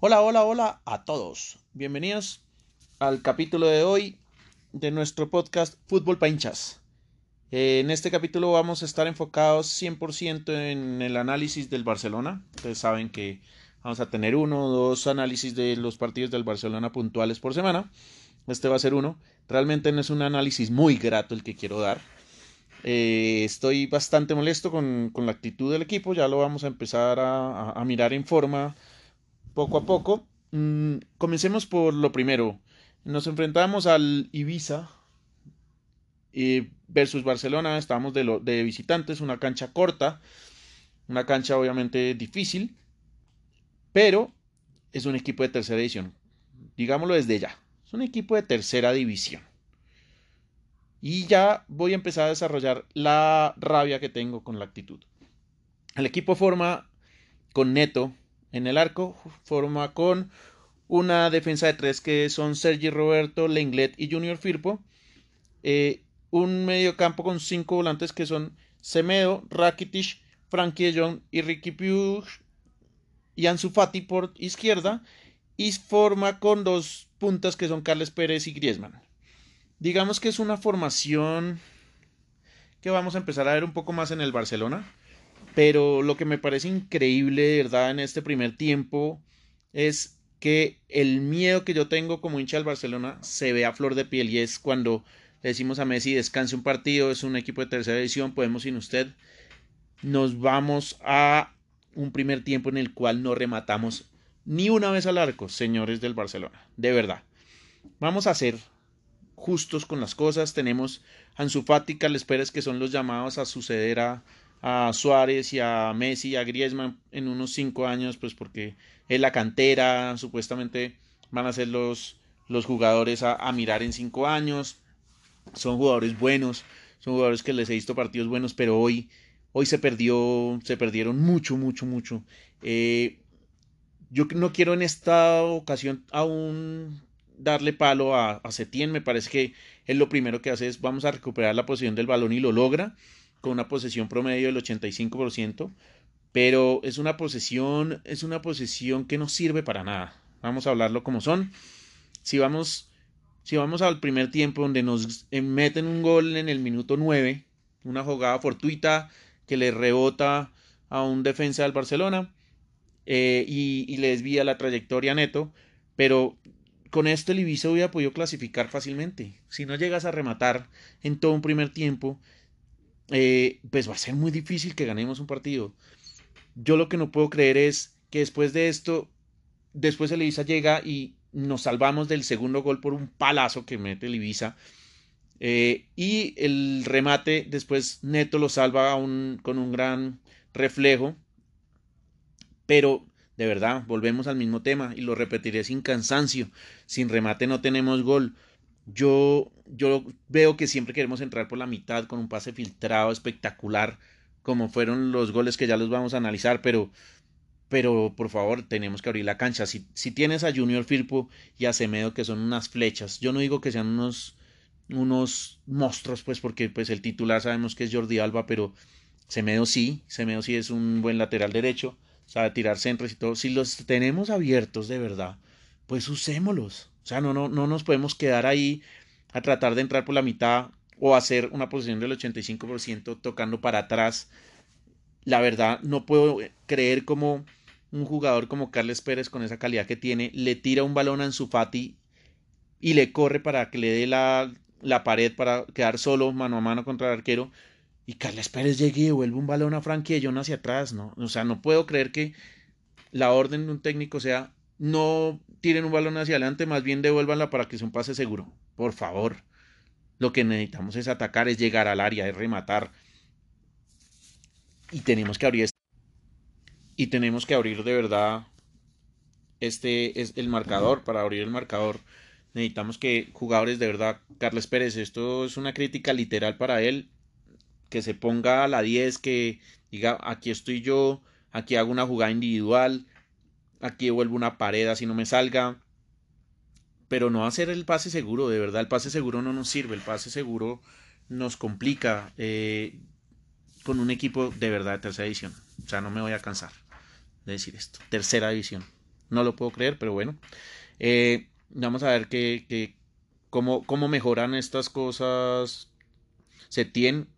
Hola, hola, hola a todos. Bienvenidos al capítulo de hoy de nuestro podcast Fútbol Pinchas. En este capítulo vamos a estar enfocados 100% en el análisis del Barcelona. Ustedes saben que vamos a tener uno o dos análisis de los partidos del Barcelona puntuales por semana. Este va a ser uno. Realmente no es un análisis muy grato el que quiero dar. Eh, estoy bastante molesto con, la actitud del equipo. Ya lo vamos a empezar a mirar en forma poco a poco. Mm, comencemos por lo primero. Nos enfrentamos al Ibiza eh, versus Barcelona. Estábamos de, de visitantes, una cancha corta, una cancha obviamente difícil, pero es un equipo de tercera división. Digámoslo desde ya. Es un equipo de tercera división. Y ya voy a empezar a desarrollar la rabia que tengo con la actitud. El equipo forma con Neto, en el arco forma con una defensa de tres que son Sergi Roberto, Lenglet y Junior Firpo. Eh, un medio campo con cinco volantes que son Semedo, Rakitic, Frankie John y Ricky Puig y Ansu Fati por izquierda y forma con dos puntas que son Carles Pérez y Griezmann. Digamos que es una formación que vamos a empezar a ver un poco más en el Barcelona. Pero lo que me parece increíble, de verdad, en este primer tiempo es que el miedo que yo tengo como hincha del Barcelona se ve a flor de piel y es cuando le decimos a Messi descanse un partido, es un equipo de tercera división, podemos sin usted. Nos vamos a un primer tiempo en el cual no rematamos ni una vez al arco, señores del Barcelona, de verdad. Vamos a ser justos con las cosas, tenemos Ansu Fati, Carles Pérez que son los llamados a suceder a, a Suárez y a Messi y a Griezmann en unos cinco años, pues porque es la cantera, supuestamente van a ser los, los jugadores a, mirar en cinco años. Son jugadores buenos, son jugadores que les he visto partidos buenos, pero hoy, hoy se perdió, se perdieron mucho, mucho, mucho. Eh, yo no quiero en esta ocasión aún darle palo a, a me parece que él lo primero que hace es vamos a recuperar la posición del balón y lo logra con una posesión promedio del 85%, pero es una posesión, es una posesión que no sirve para nada. Vamos a hablarlo como son. Si vamos, si vamos al primer tiempo donde nos meten un gol en el minuto 9, una jugada fortuita que le rebota a un defensa del Barcelona eh, y, le desvía la trayectoria neto, pero con esto el Ibiza hubiera podido clasificar fácilmente. Si no llegas a rematar en todo un primer tiempo, eh, pues va a ser muy difícil que ganemos un partido. Yo lo que no puedo creer es que después de esto, después el Ibiza llega y nos salvamos del segundo gol por un palazo que mete el Ibiza. Eh, y el remate después Neto lo salva con un gran reflejo. Pero de verdad, volvemos al mismo tema y lo repetiré sin cansancio. Sin remate no tenemos gol yo, yo veo que siempre queremos entrar por la mitad con un pase filtrado espectacular, como fueron los goles que ya los vamos a analizar, pero, pero por favor, tenemos que abrir la cancha. Si, si tienes a Junior Firpo y a Semedo, que son unas flechas, yo no digo que sean unos, unos monstruos, pues, porque pues, el titular sabemos que es Jordi Alba, pero Semedo sí, Semedo sí es un buen lateral derecho, sabe tirar centros y todo. Si los tenemos abiertos de verdad, pues usémoslos. O sea, no, no, no nos podemos quedar ahí a tratar de entrar por la mitad o hacer una posición del 85% tocando para atrás. La verdad, no puedo creer como un jugador como Carles Pérez con esa calidad que tiene le tira un balón a Fati y le corre para que le dé la, la pared para quedar solo mano a mano contra el arquero y Carles Pérez llegue y vuelve un balón a Frankie John hacia atrás, ¿no? O sea, no puedo creer que la orden de un técnico sea no tiren un balón hacia adelante, más bien devuélvanla para que sea un pase seguro. Por favor. Lo que necesitamos es atacar, es llegar al área, es rematar. Y tenemos que abrir y tenemos que abrir de verdad este es el marcador. Para abrir el marcador necesitamos que jugadores de verdad, Carles Pérez, esto es una crítica literal para él, que se ponga a la 10, que diga, aquí estoy yo, aquí hago una jugada individual, aquí vuelvo una pared así no me salga. Pero no hacer el pase seguro, de verdad, el pase seguro no nos sirve, el pase seguro nos complica eh, con un equipo de verdad de tercera división. O sea, no me voy a cansar de decir esto. Tercera división. No lo puedo creer, pero bueno. Eh, vamos a ver que, cómo, cómo mejoran estas cosas. Setien,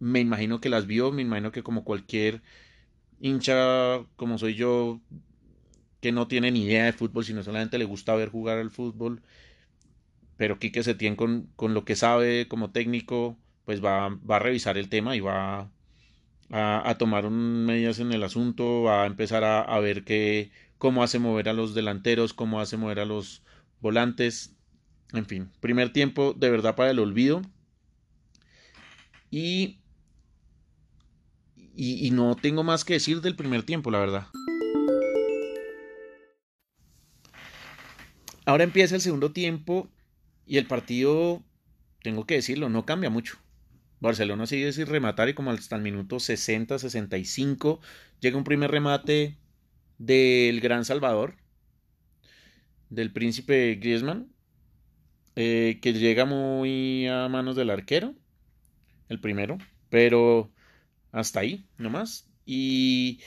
me imagino que las vio, me imagino que como cualquier hincha como soy yo, que no tiene ni idea de fútbol, sino solamente le gusta ver jugar al fútbol, pero Quique Setién con, con lo que sabe como técnico, pues va, va a revisar el tema y va a, a tomar medidas en el asunto, va a empezar a, a ver que, cómo hace mover a los delanteros, cómo hace mover a los volantes, en fin, primer tiempo de verdad para el olvido. Y y, no tengo más que decir del primer tiempo, la verdad. Ahora empieza el segundo tiempo y el partido, tengo que decirlo, no cambia mucho. Barcelona sigue sin rematar y como hasta el minuto 60-65 llega un primer remate del Gran Salvador, del príncipe Griezmann, eh, que llega muy a manos del arquero, el primero, pero hasta ahí, nomás. Y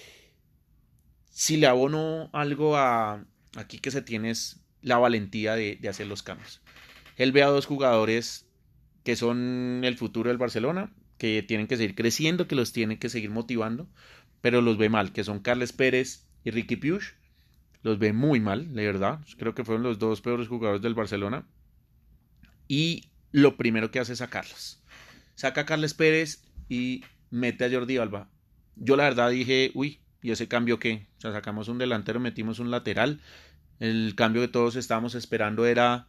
si le abono algo a aquí que se tiene es la valentía de, hacer los cambios. Él ve a dos jugadores que son el futuro del Barcelona, que tienen que seguir creciendo, que los tienen que seguir motivando, pero los ve mal, que son Carles Pérez y Ricky Piush. Los ve muy mal, de verdad. Creo que fueron los dos peores jugadores del Barcelona. Y lo primero que hace es sacarlos. Saca a Carles Pérez y mete a Jordi Alba. Yo la verdad dije, uy, ¿y ese cambio qué? O sea, sacamos un delantero, metimos un lateral. El cambio que todos estábamos esperando era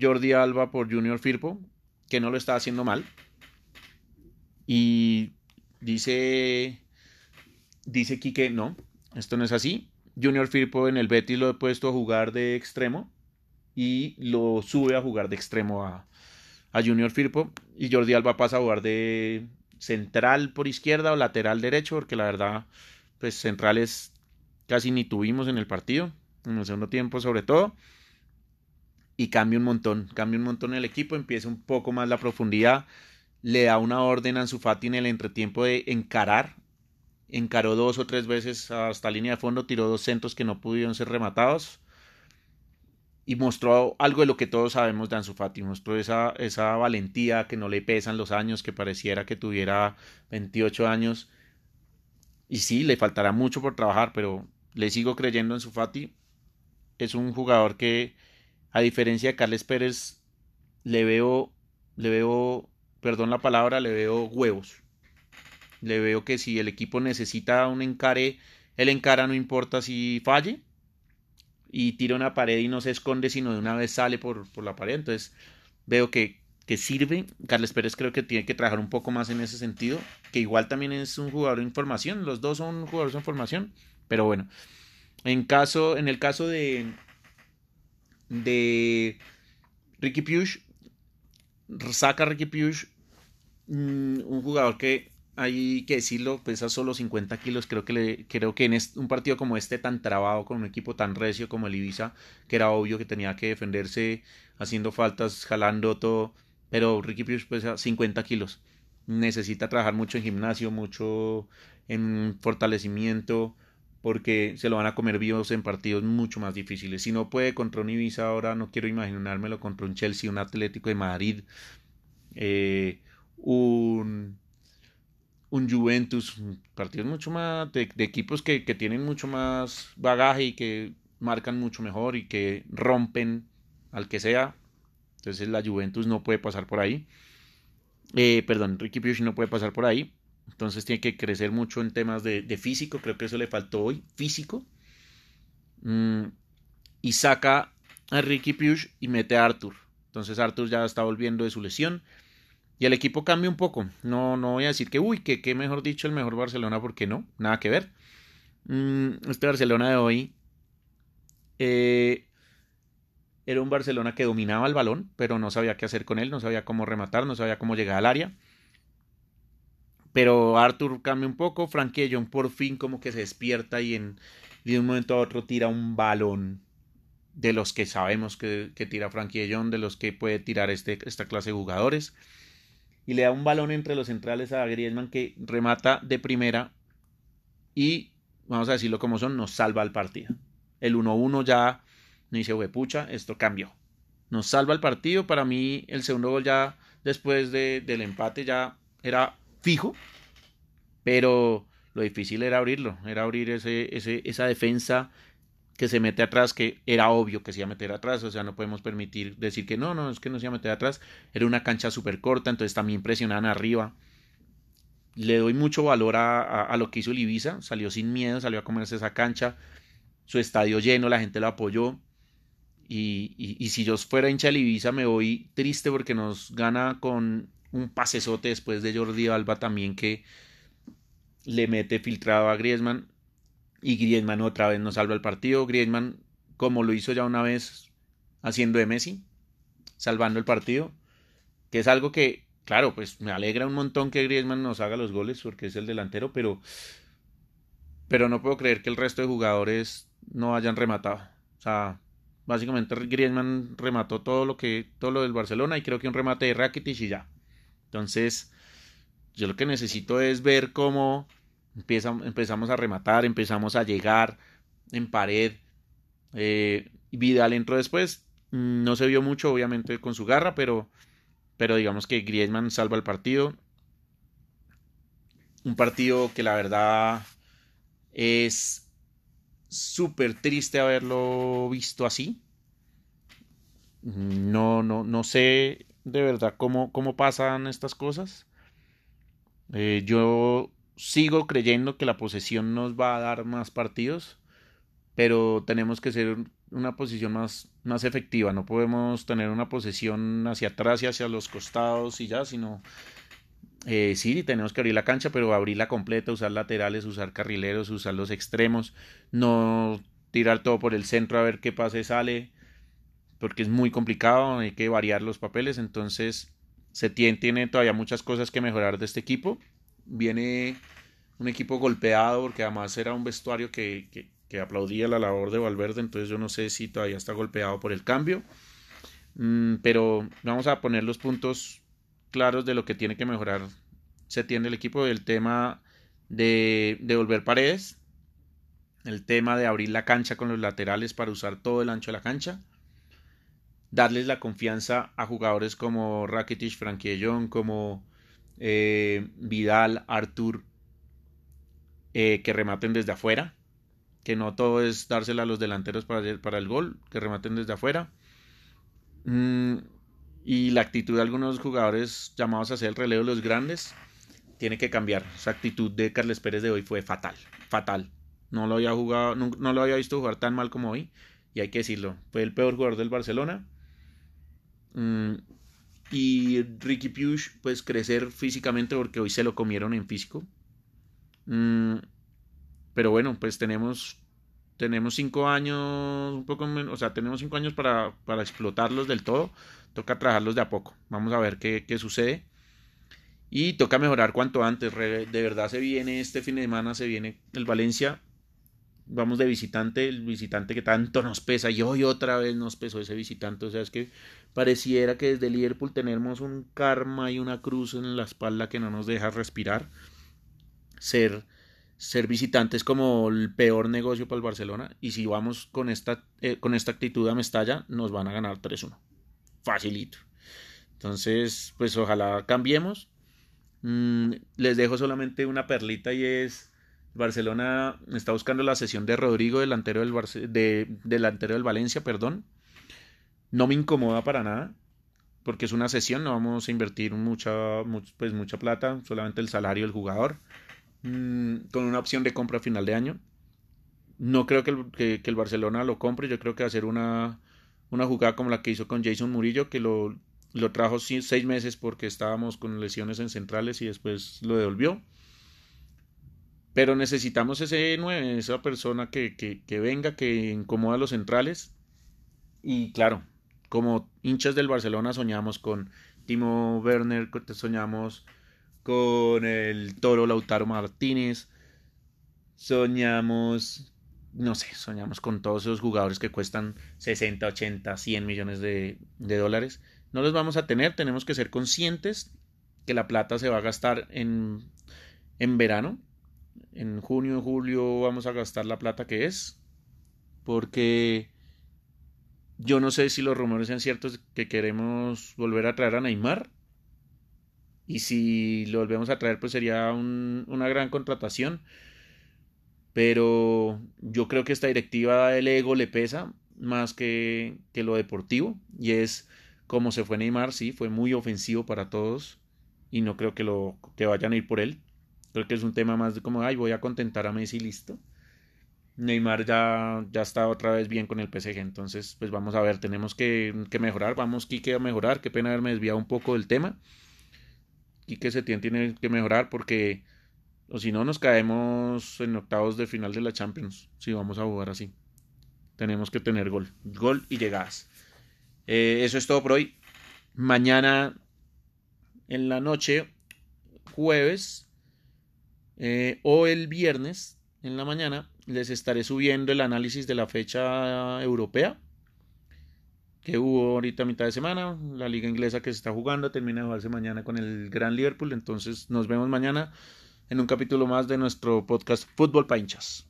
Jordi Alba por Junior Firpo, que no lo estaba haciendo mal. Y dice, dice Quique, no, esto no es así. Junior Firpo en el Betis lo he puesto a jugar de extremo y lo sube a jugar de extremo a, a Junior Firpo y Jordi Alba pasa a jugar de, central por izquierda o lateral derecho, porque la verdad, pues centrales casi ni tuvimos en el partido, en el segundo tiempo sobre todo. Y cambia un montón, cambia un montón el equipo, empieza un poco más la profundidad, le da una orden a Ansu Fati en el entretiempo de encarar, encaró dos o tres veces hasta línea de fondo, tiró dos centros que no pudieron ser rematados y mostró algo de lo que todos sabemos de Ansu Fati, mostró esa, esa valentía que no le pesan los años, que pareciera que tuviera 28 años. Y sí, le faltará mucho por trabajar, pero le sigo creyendo en Fati. Es un jugador que, a diferencia de Carles Pérez, le veo, le veo, perdón la palabra, le veo huevos. Le veo que si el equipo necesita un encare, el encara no importa si falle, y tira una pared y no se esconde, sino de una vez sale por, por la pared. Entonces veo que, que, sirve. Carles Pérez creo que tiene que trabajar un poco más en ese sentido, que igual también es un jugador en formación, los dos son jugadores en formación, pero bueno, en, caso, en el caso de, de Ricky Push, saca Ricky Push, mm, un jugador que hay que decirlo, pesa solo 50 kilos. Creo que, le, creo que en un partido como este, tan trabado, con un equipo tan recio como el Ibiza, que era obvio que tenía que defenderse haciendo faltas, jalando todo. Pero Ricky Pierce pesa 50 kilos. Necesita trabajar mucho en gimnasio, mucho en fortalecimiento, porque se lo van a comer vivos en partidos mucho más difíciles. Si no puede contra un Ibiza ahora, no quiero imaginármelo contra un Chelsea, un Atlético de Madrid, eh, un un Juventus, partidos mucho más de, equipos que, tienen mucho más bagaje y que marcan mucho mejor y que rompen al que sea. Entonces la Juventus no puede pasar por ahí. Eh, perdón, Ricky Puig no puede pasar por ahí. Entonces tiene que crecer mucho en temas de, físico. Creo que eso le faltó hoy. Físico. Mm, y saca a Ricky Puig y mete a Arthur. Entonces Arthur ya está volviendo de su lesión. Y el equipo cambia un poco. No, no voy a decir que, uy, que, mejor dicho el mejor Barcelona, porque no, nada que ver. Mm, este Barcelona de hoy eh, era un Barcelona que dominaba el balón, pero no sabía qué hacer con él, no sabía cómo rematar, no sabía cómo llegar al área. Pero Arthur cambia un poco, Frankie John por fin como que se despierta y, en, de un momento a otro tira un balón de los que sabemos que, tira Frankie John, de los que puede tirar este, esta clase de jugadores y le da un balón entre los centrales a Griezmann que remata de primera y, vamos a decirlo como son, nos salva el partido. El 1-1 ya no dice, pucha, esto cambió. Nos salva el partido. Para mí, el segundo gol ya después del empate ya era fijo, pero lo difícil era abrirlo, era abrir esa defensa que se mete atrás, que era obvio que se iba a meter atrás, o sea, no podemos permitir decir que no, no, es que no se iba a meter atrás, era una cancha súper corta, entonces también presionaban arriba. Le doy mucho valor a, a, lo que hizo el Ibiza, salió sin miedo, salió a comerse esa cancha, su estadio lleno, la gente lo apoyó. Y, y, si yo fuera hincha del Ibiza me voy triste porque nos gana con un pasesote después de Jordi Alba también que le mete filtrado a Griezmann y Griezmann otra vez nos salva el partido. Griezmann, como lo hizo ya una vez haciendo de Messi, salvando el partido, que es algo que, claro, pues me alegra un montón que Griezmann nos haga los goles porque es el delantero, pero, pero no puedo creer que el resto de jugadores no hayan rematado. O sea, básicamente Griezmann remató todo lo que todo lo del Barcelona y creo que un remate de Rakitic y ya. Entonces, yo lo que necesito es ver cómo empezamos a rematar, empezamos a llegar en pared. Eh, Vidal entró después, no se vio mucho obviamente con su garra, pero, pero digamos que Griezmann salva el partido. Un partido que la verdad es súper triste haberlo visto así. No, no, no sé de verdad cómo, cómo pasan estas cosas. Eh, yo sigo creyendo que la posesión nos va a dar más partidos, pero tenemos que ser una posición más, más efectiva. No podemos tener una posesión hacia atrás y hacia los costados y ya, sino eh, sí, tenemos que abrir la cancha, pero abrirla completa, usar laterales, usar carrileros, usar los extremos, no tirar todo por el centro a ver qué pase sale, porque es muy complicado, hay que variar los papeles, entonces se tiene, tiene todavía muchas cosas que mejorar de este equipo viene un equipo golpeado porque además era un vestuario que, que, aplaudía la labor de Valverde, entonces yo no sé si todavía está golpeado por el cambio. Mm, pero vamos a poner los puntos claros de lo que tiene que mejorar. Se tiene el equipo del tema de, de volver paredes, el tema de abrir la cancha con los laterales para usar todo el ancho de la cancha, darles la confianza a jugadores como Rakitic, Frankie como eh, Vidal, Artur, eh, que rematen desde afuera, que no todo es dársela a los delanteros para, para el gol, que rematen desde afuera. Mm, y la actitud de algunos jugadores llamados a hacer el relevo de los grandes tiene que cambiar. Esa actitud de Carles Pérez de hoy fue fatal, fatal. No lo había jugado, no, lo había visto jugar tan mal como hoy. Y hay que decirlo, fue el peor jugador del Barcelona. Mm, y Ricky Puig, pues crecer físicamente porque hoy se lo comieron en físico. Mm, pero bueno, pues tenemos, tenemos cinco años, un poco menos, o sea, tenemos cinco años para, para explotarlos del todo. Toca trabajarlos de a poco. Vamos a ver qué, qué sucede. Y toca mejorar cuanto antes. De verdad se viene este fin de semana, se viene el Valencia vamos de visitante, el visitante que tanto nos pesa, y hoy otra vez nos pesó ese visitante, o sea, es que pareciera que desde Liverpool tenemos un karma y una cruz en la espalda que no nos deja respirar. Ser, ser visitante es como el peor negocio para el Barcelona, y si vamos con esta, eh, con esta actitud a Mestalla, nos van a ganar 3-1. Facilito. Entonces, pues ojalá cambiemos. Mm, les dejo solamente una perlita y es Barcelona está buscando la sesión de Rodrigo, delantero del, de, delantero del Valencia, perdón. No me incomoda para nada, porque es una sesión, no vamos a invertir mucha, pues mucha plata, solamente el salario del jugador, mm, con una opción de compra a final de año. No creo que el, que, el Barcelona lo compre, yo creo que va a ser una, una jugada como la que hizo con Jason Murillo, que lo, lo trajo seis meses porque estábamos con lesiones en centrales y después lo devolvió. Pero necesitamos ese 9, esa persona que, que, venga, que incomoda a los centrales. Y claro, como hinchas del Barcelona soñamos con Timo Werner, soñamos con el Toro Lautaro Martínez, soñamos, no sé, soñamos con todos esos jugadores que cuestan 60, 80, 100 millones de, de dólares. No los vamos a tener, tenemos que ser conscientes que la plata se va a gastar en, en verano. En junio, julio vamos a gastar la plata que es. Porque yo no sé si los rumores sean ciertos que queremos volver a traer a Neymar. Y si lo volvemos a traer, pues sería una gran contratación. Pero yo creo que esta directiva del ego le pesa más que, que lo deportivo. Y es como se fue Neymar, sí, fue muy ofensivo para todos. Y no creo que, lo, que vayan a ir por él. Creo que es un tema más de como, ay, voy a contentar a Messi, listo. Neymar ya, ya está otra vez bien con el PSG, entonces pues vamos a ver, tenemos que, que mejorar, vamos Quique a mejorar, qué pena haberme desviado un poco del tema. Quique Setién tiene que mejorar porque o si no nos caemos en octavos de final de la Champions, si vamos a jugar así. Tenemos que tener gol, gol y llegadas. Eh, eso es todo por hoy. Mañana en la noche, jueves eh, o el viernes en la mañana les estaré subiendo el análisis de la fecha europea que hubo ahorita a mitad de semana, la liga inglesa que se está jugando, termina de jugarse mañana con el Gran Liverpool, entonces nos vemos mañana en un capítulo más de nuestro podcast Fútbol Pinchas.